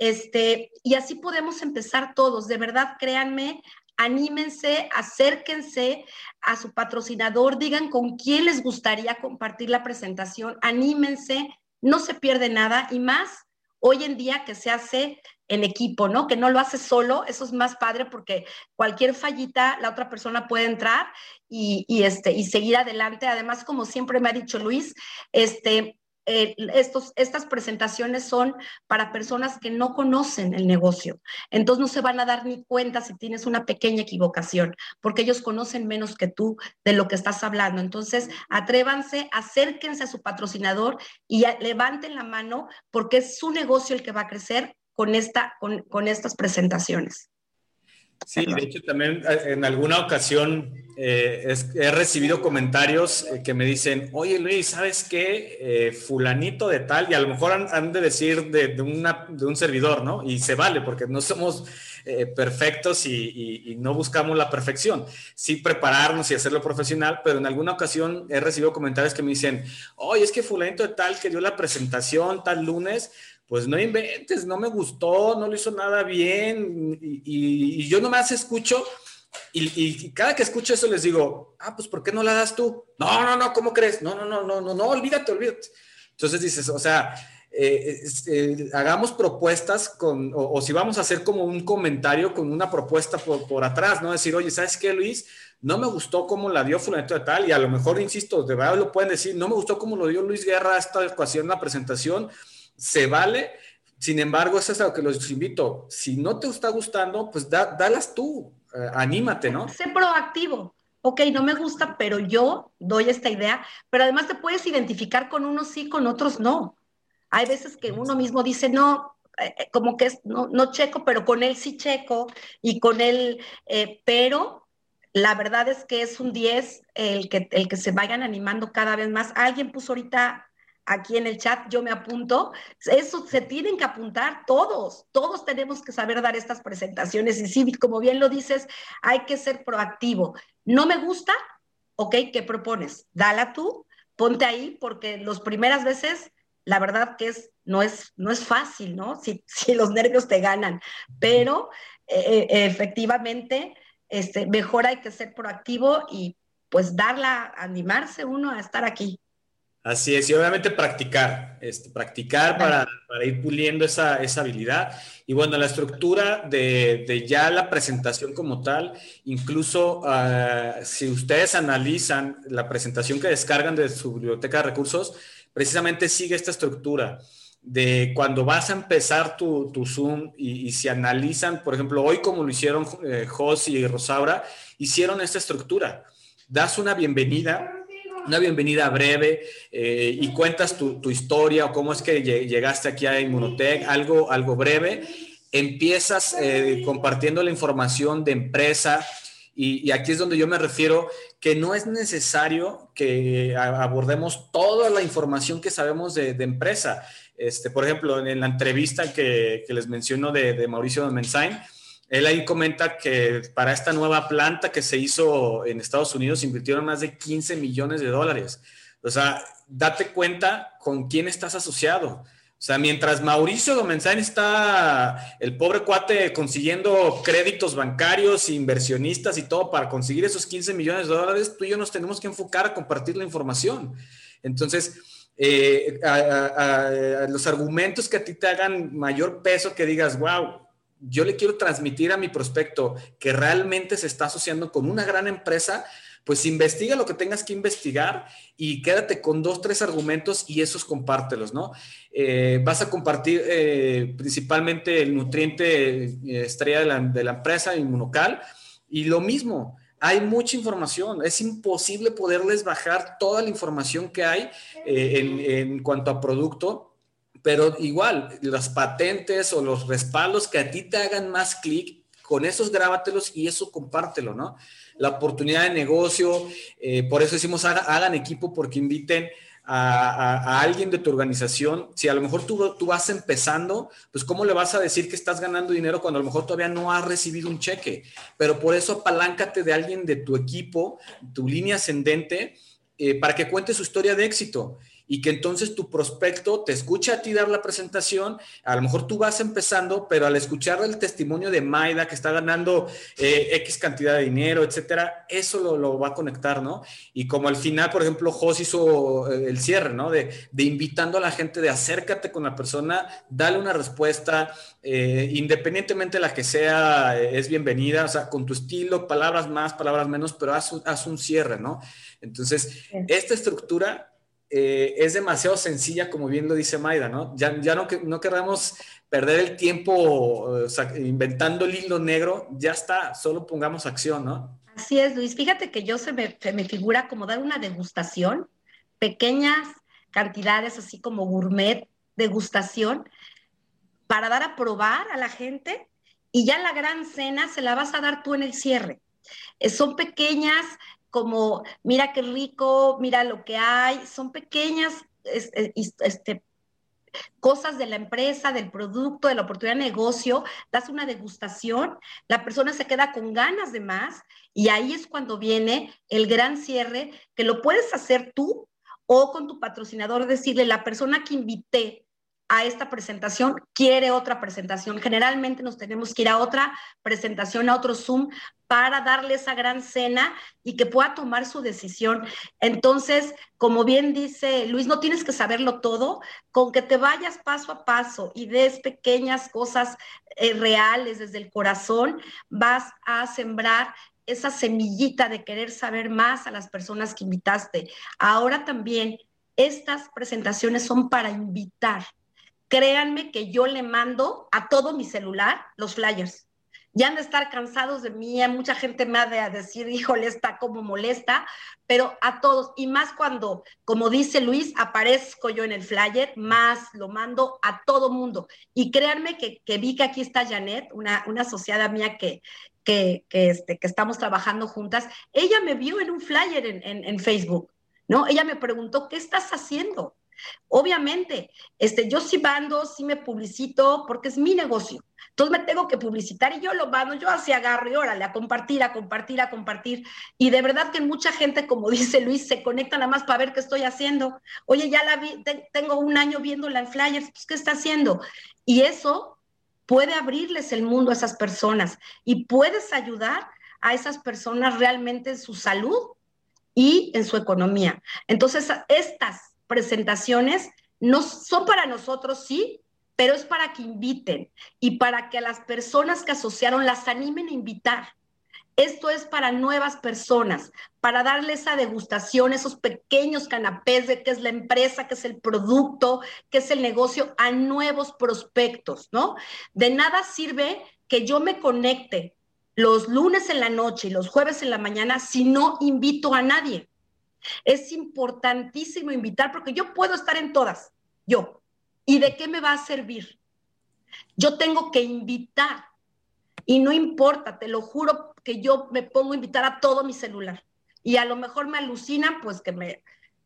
este, y así podemos empezar todos, de verdad, créanme, anímense, acérquense a su patrocinador, digan con quién les gustaría compartir la presentación, anímense, no se pierde nada y más hoy en día que se hace en equipo, ¿no? Que no lo hace solo, eso es más padre porque cualquier fallita, la otra persona puede entrar y, y, este, y seguir adelante. Además, como siempre me ha dicho Luis, este, eh, estos, estas presentaciones son para personas que no conocen el negocio. Entonces no se van a dar ni cuenta si tienes una pequeña equivocación, porque ellos conocen menos que tú de lo que estás hablando. Entonces, atrévanse, acérquense a su patrocinador y levanten la mano porque es su negocio el que va a crecer con, esta, con, con estas presentaciones. Sí, de hecho también eh, en alguna ocasión eh, he recibido comentarios eh, que me dicen, oye Luis, ¿sabes qué? fulanito de tal, y a lo mejor han, de decir de, una, un servidor, ¿no? Y se vale, porque no somos perfectos y, no buscamos la perfección. Sí prepararnos y hacerlo profesional, pero en alguna ocasión he recibido comentarios que me dicen, oye, es que fulanito de tal que dio la presentación tal lunes, pues no inventes, no me gustó, no lo hizo nada bien, y, yo nomás escucho, y, cada que escucho eso les digo, ah, pues ¿por qué no la das tú? No, no, no, ¿cómo crees? No, no, no, no, no, no, olvídate, olvídate. Entonces dices, o sea, eh, eh, hagamos propuestas con, o, si vamos a hacer como un comentario con una propuesta por, por atrás, ¿no? Decir, oye, ¿sabes qué, Luis? No me gustó cómo la dio fulanito de tal, y a lo mejor, insisto, de verdad lo pueden decir, no me gustó cómo lo dio Luis Guerra esta ecuación, la presentación, se vale. Sin embargo, eso es a lo que los invito. Si no te está gustando, pues dalas tú, eh, anímate, ¿no? Sé proactivo. Ok, no me gusta, pero yo doy esta idea, pero además te puedes identificar con unos sí, con otros no. Hay veces que uno mismo dice, no, eh, eh, como que es, no, no checo, pero con él sí checo y con él, pero la verdad es que es un 10 el que, el que se vayan animando cada vez más. Alguien puso ahorita aquí en el chat, yo me apunto. Eso se tienen que apuntar todos, todos tenemos que saber dar estas presentaciones y sí, como bien lo dices, hay que ser proactivo. No me gusta, ok, ¿qué propones? Dala tú, ponte ahí, porque las primeras veces, la verdad que es, no, es, no es fácil, ¿no? Si, los nervios te ganan, pero eh, eh, efectivamente, este, mejor hay que ser proactivo y pues darla, animarse uno a estar aquí. Así es, y obviamente practicar, este, practicar para, ir puliendo esa, habilidad. Y bueno, la estructura de, ya la presentación como tal, incluso ah, si ustedes analizan la presentación que descargan de su biblioteca de recursos, precisamente sigue esta estructura de cuando vas a empezar tu, Zoom y, si analizan, por ejemplo, hoy como lo hicieron eh, Jos y Rosaura, hicieron esta estructura. Das una bienvenida una bienvenida breve eh, y cuentas tu, historia o cómo es que llegaste aquí a Inmunotech, algo, algo breve. Empiezas eh, compartiendo la información de empresa y, aquí es donde yo me refiero que no es necesario que abordemos toda la información que sabemos de, empresa. Este, por ejemplo, en la entrevista que, les menciono de, de Mauricio Mensain, él ahí comenta que para esta nueva planta que se hizo en Estados Unidos invirtieron más de 15 millones de dólares. O sea, date cuenta con quién estás asociado. O sea, mientras Mauricio Domenzain está, el pobre cuate, consiguiendo créditos bancarios, inversionistas y todo para conseguir esos 15 millones de dólares, tú y yo nos tenemos que enfocar a compartir la información. Entonces, eh, los argumentos que a ti te hagan mayor peso, que digas, wow, yo le quiero transmitir a mi prospecto que realmente se está asociando con una gran empresa, pues investiga lo que tengas que investigar y quédate con dos, tres argumentos y esos compártelos, ¿no? Eh, vas a compartir eh, principalmente el nutriente eh, estrella de la, de la empresa, inmunocal, y lo mismo, hay mucha información, es imposible poderles bajar toda la información que hay en, en cuanto a producto pero igual, las patentes o los respaldos que a ti te hagan más clic, con esos grábatelos y eso compártelo, ¿no? La oportunidad de negocio, eh, por eso decimos hagan, equipo porque inviten a, alguien de tu organización. Si a lo mejor tú, tú vas empezando, pues ¿cómo le vas a decir que estás ganando dinero cuando a lo mejor todavía no has recibido un cheque? Pero por eso apaláncate de alguien de tu equipo, tu línea ascendente, eh, para que cuente su historia de éxito y que entonces tu prospecto te escucha a ti dar la presentación, a lo mejor tú vas empezando, pero al escuchar el testimonio de Maida que está ganando eh, X cantidad de dinero, etcétera, eso lo, va a conectar, ¿no? Y como al final, por ejemplo, Jos hizo eh, el cierre, ¿no? De, invitando a la gente de acércate con la persona, dale una respuesta, eh, independientemente de la que sea, es bienvenida, o sea, con tu estilo, palabras más, palabras menos, pero haz haz un cierre, ¿no? Entonces, esta estructura eh, es demasiado sencilla, como bien lo dice Maida, ¿no? Ya, ya no, no queramos perder el tiempo inventando el hilo negro, ya está, solo pongamos acción, ¿no? Así es, Luis. Fíjate que yo se me, me figura como dar una degustación, pequeñas cantidades, así como gourmet, degustación, para dar a probar a la gente y ya la gran cena se la vas a dar tú en el cierre. Eh, son pequeñas como, mira qué rico, mira lo que hay, son pequeñas eh, este, cosas de la empresa, del producto, de la oportunidad de negocio, das una degustación, la persona se queda con ganas de más y ahí es cuando viene el gran cierre que lo puedes hacer tú o con tu patrocinador, decirle, la persona que invité a esta presentación, quiere otra presentación. Generalmente nos tenemos que ir a otra presentación, a otro Zoom, para darle esa gran cena y que pueda tomar su decisión. Entonces, como bien dice Luis, no tienes que saberlo todo, con que te vayas paso a paso y des pequeñas cosas eh, reales desde el corazón, vas a sembrar esa semillita de querer saber más a las personas que invitaste. Ahora también, estas presentaciones son para invitar créanme que yo le mando a todo mi celular los flyers. Ya han de estar cansados de mí, mucha gente me ha de decir, híjole, está como molesta, pero a todos, y más cuando, como dice Luis, aparezco yo en el flyer, más lo mando a todo mundo. Y créanme que, vi que aquí está Janet, una, una asociada mía que, que, este, que estamos trabajando juntas, ella me vio en un flyer en, en Facebook, ¿no? Ella me preguntó, ¿qué estás haciendo? Obviamente, este, yo sí mando, sí me publicito, porque es mi negocio. Entonces me tengo que publicitar y yo lo mando, yo así agarro y órale, a compartir, a compartir, a compartir. Y de verdad que mucha gente, como dice Luis, se conecta nada más para ver qué estoy haciendo. Oye, ya la vi, tengo un año viéndola en flyers, pues ¿qué está haciendo? Y eso puede abrirles el mundo a esas personas y puedes ayudar a esas personas realmente en su salud y en su economía. Entonces, estas presentaciones no son para nosotros, sí, pero es para que inviten y para que a las personas que asociaron las animen a invitar. Esto es para nuevas personas, para darles esa degustación, esos pequeños canapés de qué es la empresa, qué es el producto, qué es el negocio, a nuevos prospectos, ¿no? De nada sirve que yo me conecte los lunes en la noche y los jueves en la mañana si no invito a nadie. Es importantísimo invitar porque yo puedo estar en todas, yo. ¿Y de qué me va a servir? Yo tengo que invitar y no importa, te lo juro que yo me pongo a invitar a todo mi celular. Y a lo mejor me alucina, pues que me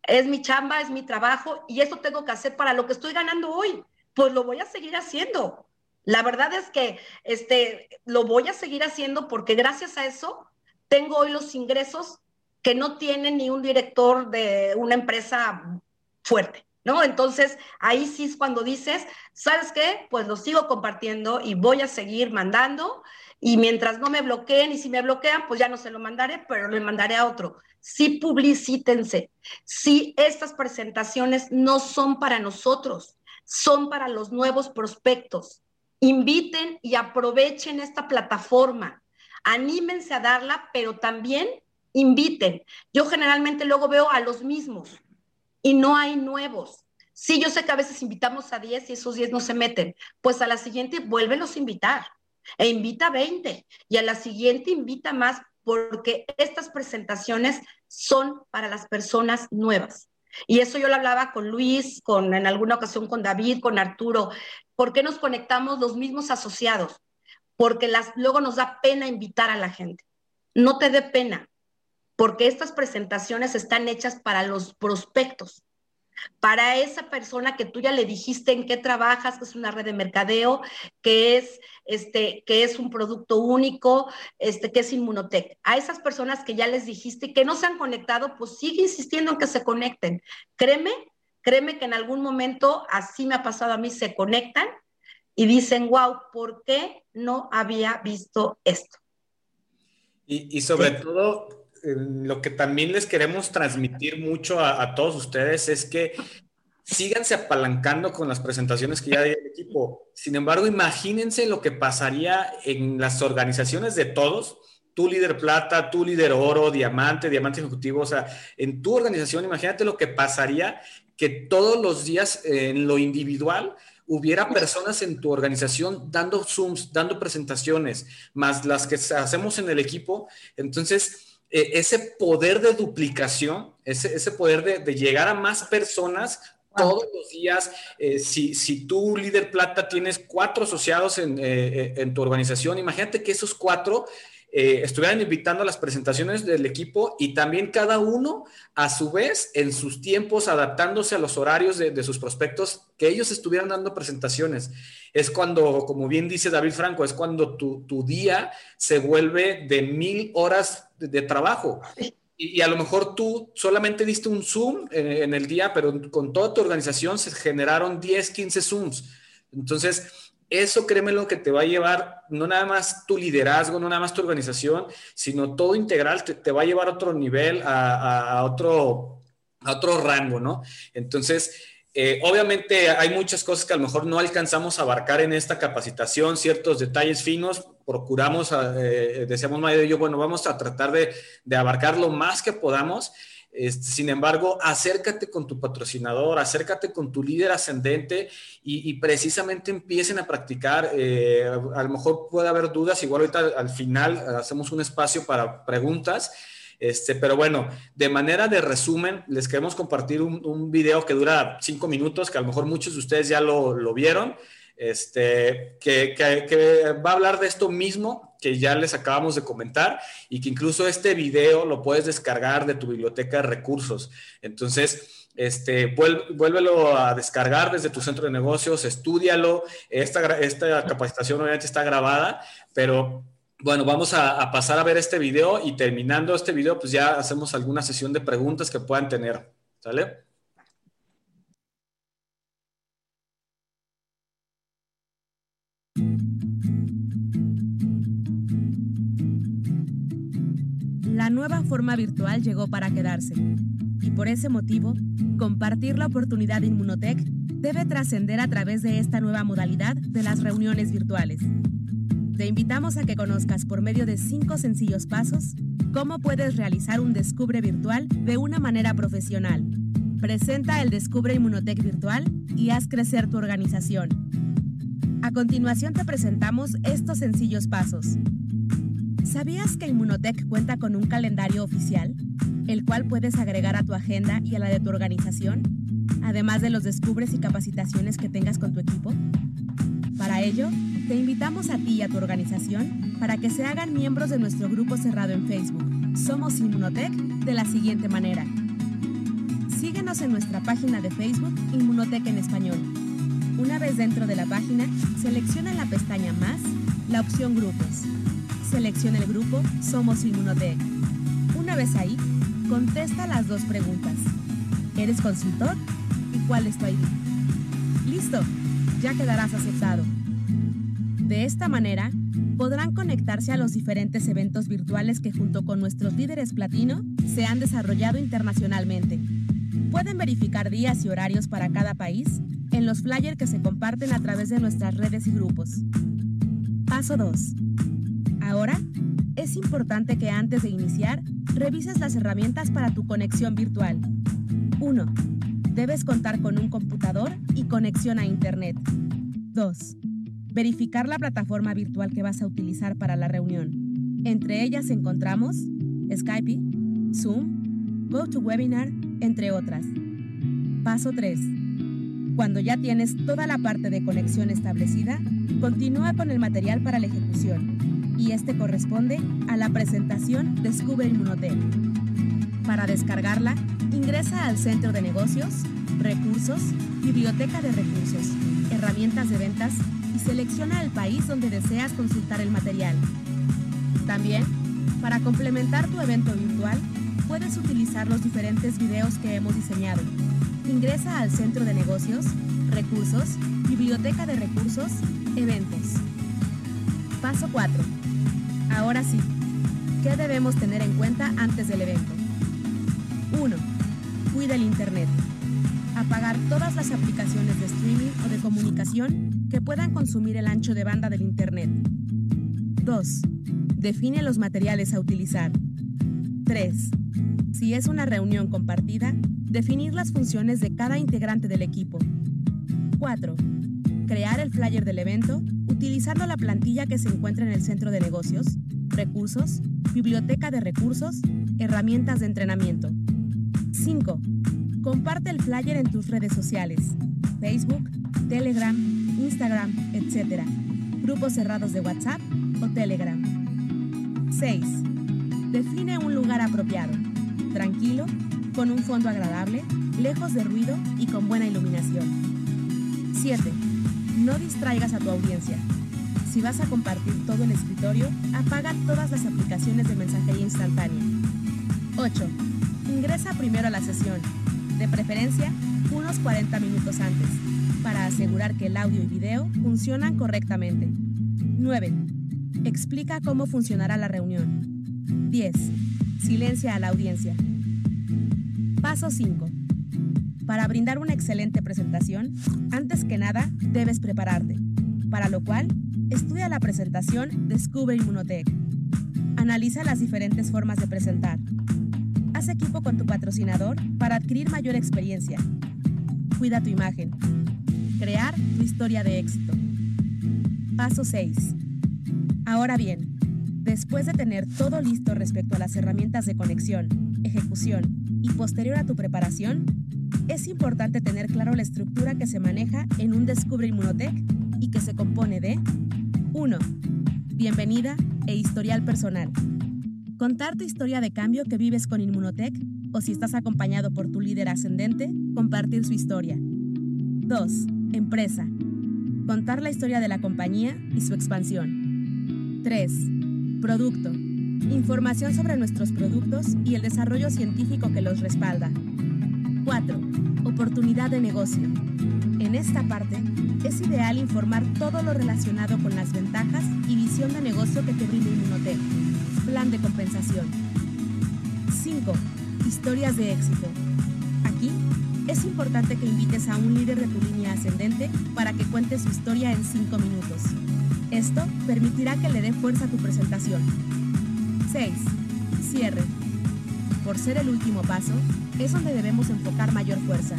es mi chamba, es mi trabajo y eso tengo que hacer para lo que estoy ganando hoy. Pues lo voy a seguir haciendo. La verdad es que este lo voy a seguir haciendo porque gracias a eso tengo hoy los ingresos que no tiene ni un director de una empresa fuerte. ¿no? Entonces, ahí sí es cuando dices, ¿sabes qué? Pues lo sigo compartiendo y voy a seguir mandando y mientras no me bloqueen y si me bloquean, pues ya no se lo mandaré, pero lo mandaré a otro. Sí publicítense. Sí, estas presentaciones no son para nosotros, son para los nuevos prospectos. Inviten y aprovechen esta plataforma. Anímense a darla, pero también inviten. Yo generalmente luego veo a los mismos y no hay nuevos. Sí, yo sé que a veces invitamos a 10 y esos 10 no se meten. Pues a la siguiente vuélvelos a invitar e invita a 20 y a la siguiente invita más porque estas presentaciones son para las personas nuevas. Y eso yo lo hablaba con Luis, con en alguna ocasión con David, con Arturo. ¿Por qué nos conectamos los mismos asociados? Porque las, luego nos da pena invitar a la gente. No te dé pena porque estas presentaciones están hechas para los prospectos, para esa persona que tú ya le dijiste en qué trabajas, que es una red de mercadeo, que es este que es un producto único, este que es Inmunotech. A esas personas que ya les dijiste y que no se han conectado, pues sigue insistiendo en que se conecten. Créeme, créeme que en algún momento así me ha pasado a mí se conectan y dicen, "Wow, ¿por qué no había visto esto?" Y, sobre todo lo que también les queremos transmitir mucho a, todos ustedes es que síganse apalancando con las presentaciones que ya hay el equipo. Sin embargo, imagínense lo que pasaría en las organizaciones de todos, tu líder plata, tu líder oro, diamante, diamante ejecutivo, o sea, en tu organización, imagínate lo que pasaría que todos los días en lo individual hubiera personas en tu organización dando Zooms, dando presentaciones, más las que hacemos en el equipo. Entonces, eh, ese poder de duplicación, ese, poder de, llegar a más personas todos los días. Eh, si, si tú, líder plata, tienes cuatro asociados en, eh, en tu organización, imagínate que esos cuatro estuvieran invitando a las presentaciones del equipo y también cada uno, a su vez, en sus tiempos, adaptándose a los horarios de, de sus prospectos, que ellos estuvieran dando presentaciones es cuando, como bien dice David Franco, es cuando tu, día se vuelve de mil horas de, trabajo. Y, a lo mejor tú solamente diste un Zoom en, el día, pero con toda tu organización se generaron 10, 15 Zooms. Entonces, eso créeme lo que te va a llevar, no nada más tu liderazgo, no nada más tu organización, sino todo integral, te, va a llevar a otro nivel, a, otro, a otro rango, ¿no? Entonces, eh, obviamente hay muchas cosas que a lo mejor no alcanzamos a abarcar en esta capacitación, ciertos detalles finos, procuramos, eh, decíamos Maya y yo, bueno, vamos a tratar de, abarcar lo más que podamos. Este, sin embargo, acércate con tu patrocinador, acércate con tu líder ascendente y, precisamente empiecen a practicar. Eh, a lo mejor puede haber dudas, igual ahorita al final hacemos un espacio para preguntas este, pero bueno, de manera de resumen, les queremos compartir un, video que dura cinco minutos, que a lo mejor muchos de ustedes ya lo, vieron, este, que, va a hablar de esto mismo que ya les acabamos de comentar y que incluso este video lo puedes descargar de tu biblioteca de recursos. Entonces, este, vuélvelo a descargar desde tu centro de negocios, estudialo. Esta, esta capacitación obviamente está grabada, pero bueno, vamos a, pasar a ver este video y terminando este video, pues ya hacemos alguna sesión de preguntas que puedan tener. ¿Sale? La nueva forma virtual llegó para quedarse y por ese motivo Compartir la oportunidad de Inmunotech debe trascender a través de esta nueva modalidad de las reuniones virtuales. Te invitamos a que conozcas por medio de cinco sencillos pasos cómo puedes realizar un descubre virtual de una manera profesional. Presenta el Descubre Inmunotech virtual y haz crecer tu organización. A continuación te presentamos estos sencillos pasos. ¿Sabías que Inmunotech cuenta con un calendario oficial, el cual puedes agregar a tu agenda y a la de tu organización, además de los descubres y capacitaciones que tengas con tu equipo? Para ello, te invitamos a ti y a tu organización para que se hagan miembros de nuestro grupo cerrado en Facebook. Somos Inmunotech de la siguiente manera. Síguenos en nuestra página de Facebook Inmunotech en español. Una vez dentro de la página, selecciona en la pestaña Más la opción Grupos selecciona el grupo Somos Inmunotech. Una vez ahí, contesta las dos preguntas. ¿Eres consultor? ¿Y cuál es tu ID? Listo, ya quedarás aceptado. De esta manera, podrán conectarse a los diferentes eventos virtuales que junto con nuestros líderes platino se han desarrollado internacionalmente. Pueden verificar días y horarios para cada país en los flyers que se comparten a través de nuestras redes y grupos. Paso 2 Ahora, es importante que antes de iniciar, revises las herramientas para tu conexión virtual. 1. Debes contar con un computador y conexión a Internet. 2. Verificar la plataforma virtual que vas a utilizar para la reunión. Entre ellas encontramos Skype, Zoom, GoToWebinar, entre otras. Paso 3. Cuando ya tienes toda la parte de conexión establecida, continúa con el material para la ejecución y este corresponde a la presentación Descubre Inmunotech. Para descargarla, ingresa al Centro de Negocios, Recursos, Biblioteca de Recursos, Herramientas de Ventas y selecciona el país donde deseas consultar el material. También, para complementar tu evento virtual, puedes utilizar los diferentes videos que hemos diseñado. Ingresa al Centro de Negocios, Recursos, Biblioteca de Recursos, Eventos. Paso 4 Ahora sí, ¿qué debemos tener en cuenta antes del evento? 1. Cuida el Internet. Apagar todas las aplicaciones de streaming o de comunicación que puedan consumir el ancho de banda del Internet. 2. Define los materiales a utilizar. 3. Si es una reunión compartida, definir las funciones de cada integrante del equipo. 4. Crear el flyer del evento utilizando la plantilla que se encuentra en el centro de negocios, recursos, biblioteca de recursos, herramientas de entrenamiento. 5. Comparte el flyer en tus redes sociales, Facebook, Telegram, Instagram, etc. Grupos cerrados de WhatsApp o Telegram. 6. Define un lugar apropiado, tranquilo, con un fondo agradable, lejos de ruido y con buena iluminación. 7 no distraigas a tu audiencia. Si vas a compartir todo el escritorio, apaga todas las aplicaciones de mensajería instantánea. 8. Ingresa primero a la sesión, de preferencia unos 40 minutos antes, para asegurar que el audio y video funcionan correctamente. 9. Explica cómo funcionará la reunión. 10. Silencia a la audiencia. Paso 5. Para brindar una excelente presentación, antes que nada, debes prepararte, para lo cual, estudia la presentación Descubre Inmunotech. Analiza las diferentes formas de presentar. Haz equipo con tu patrocinador para adquirir mayor experiencia. Cuida tu imagen. Crear tu historia de éxito. Paso 6. Ahora bien, después de tener todo listo respecto a las herramientas de conexión, ejecución y posterior a tu preparación, es importante tener claro la estructura que se maneja en un Descubre Inmunotech y que se compone de 1. Bienvenida e historial personal. Contar tu historia de cambio que vives con Inmunotech o si estás acompañado por tu líder ascendente, compartir su historia. 2. Empresa. Contar la historia de la compañía y su expansión. 3. Producto. Información sobre nuestros productos y el desarrollo científico que los respalda. 4. Oportunidad de negocio. En esta parte, es ideal informar todo lo relacionado con las ventajas y visión de negocio que te brinda Inmunotech. Plan de compensación. 5. Historias de éxito. Aquí es importante que invites a un líder de tu línea ascendente para que cuente su historia en 5 minutos. Esto permitirá que le dé fuerza a tu presentación. 6. Cierre. Por ser el último paso, es donde debemos enfocar mayor fuerza,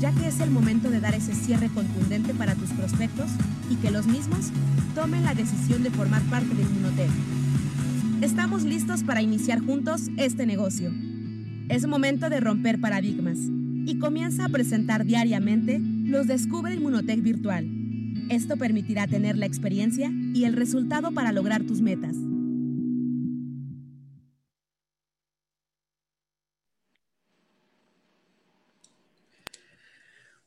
ya que es el momento de dar ese cierre contundente para tus prospectos y que los mismos tomen la decisión de formar parte del Inmunotech. Estamos listos para iniciar juntos este negocio. Es momento de romper paradigmas y comienza a presentar diariamente los Descubre Inmunotech virtual. Esto permitirá tener la experiencia y el resultado para lograr tus metas.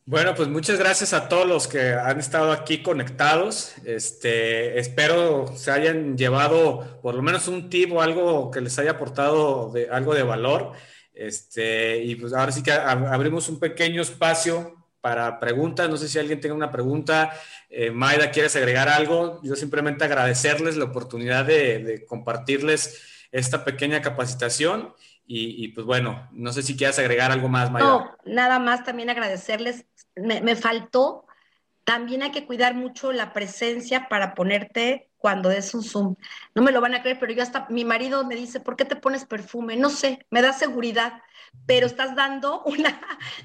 Bueno, pues muchas gracias a todos los que han estado aquí conectados. Este, espero se hayan llevado por lo menos un tip o algo que les haya aportado de, algo de valor. Este, y pues ahora sí que abrimos un pequeño espacio para preguntas. No sé si alguien tenga una pregunta. Eh, Maida, ¿quieres agregar algo? Yo simplemente agradecerles la oportunidad de, compartirles esta pequeña capacitación. Y, pues bueno, no sé si quieres agregar algo más, Maida. No, nada más también agradecerles. Me, me faltó. También hay que cuidar mucho la presencia para ponerte cuando es un Zoom. No me lo van a creer, pero yo hasta mi marido me dice, ¿por qué te pones perfume? No sé, me da seguridad, pero estás dando una,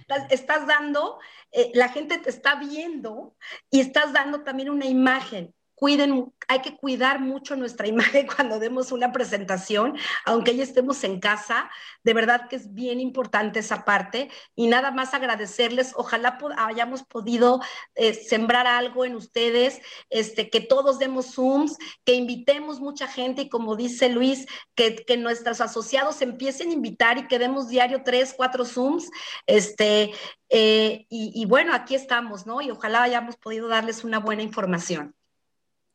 estás dando, eh, la gente te está viendo y estás dando también una imagen cuiden, hay que cuidar mucho nuestra imagen cuando demos una presentación, aunque ya estemos en casa, de verdad que es bien importante esa parte y nada más agradecerles, ojalá hayamos podido eh, sembrar algo en ustedes, este, que todos demos Zooms, que invitemos mucha gente y como dice Luis, que, nuestros asociados empiecen a invitar y que demos diario tres, cuatro Zooms, este, eh, y, y bueno, aquí estamos, ¿no? Y ojalá hayamos podido darles una buena información.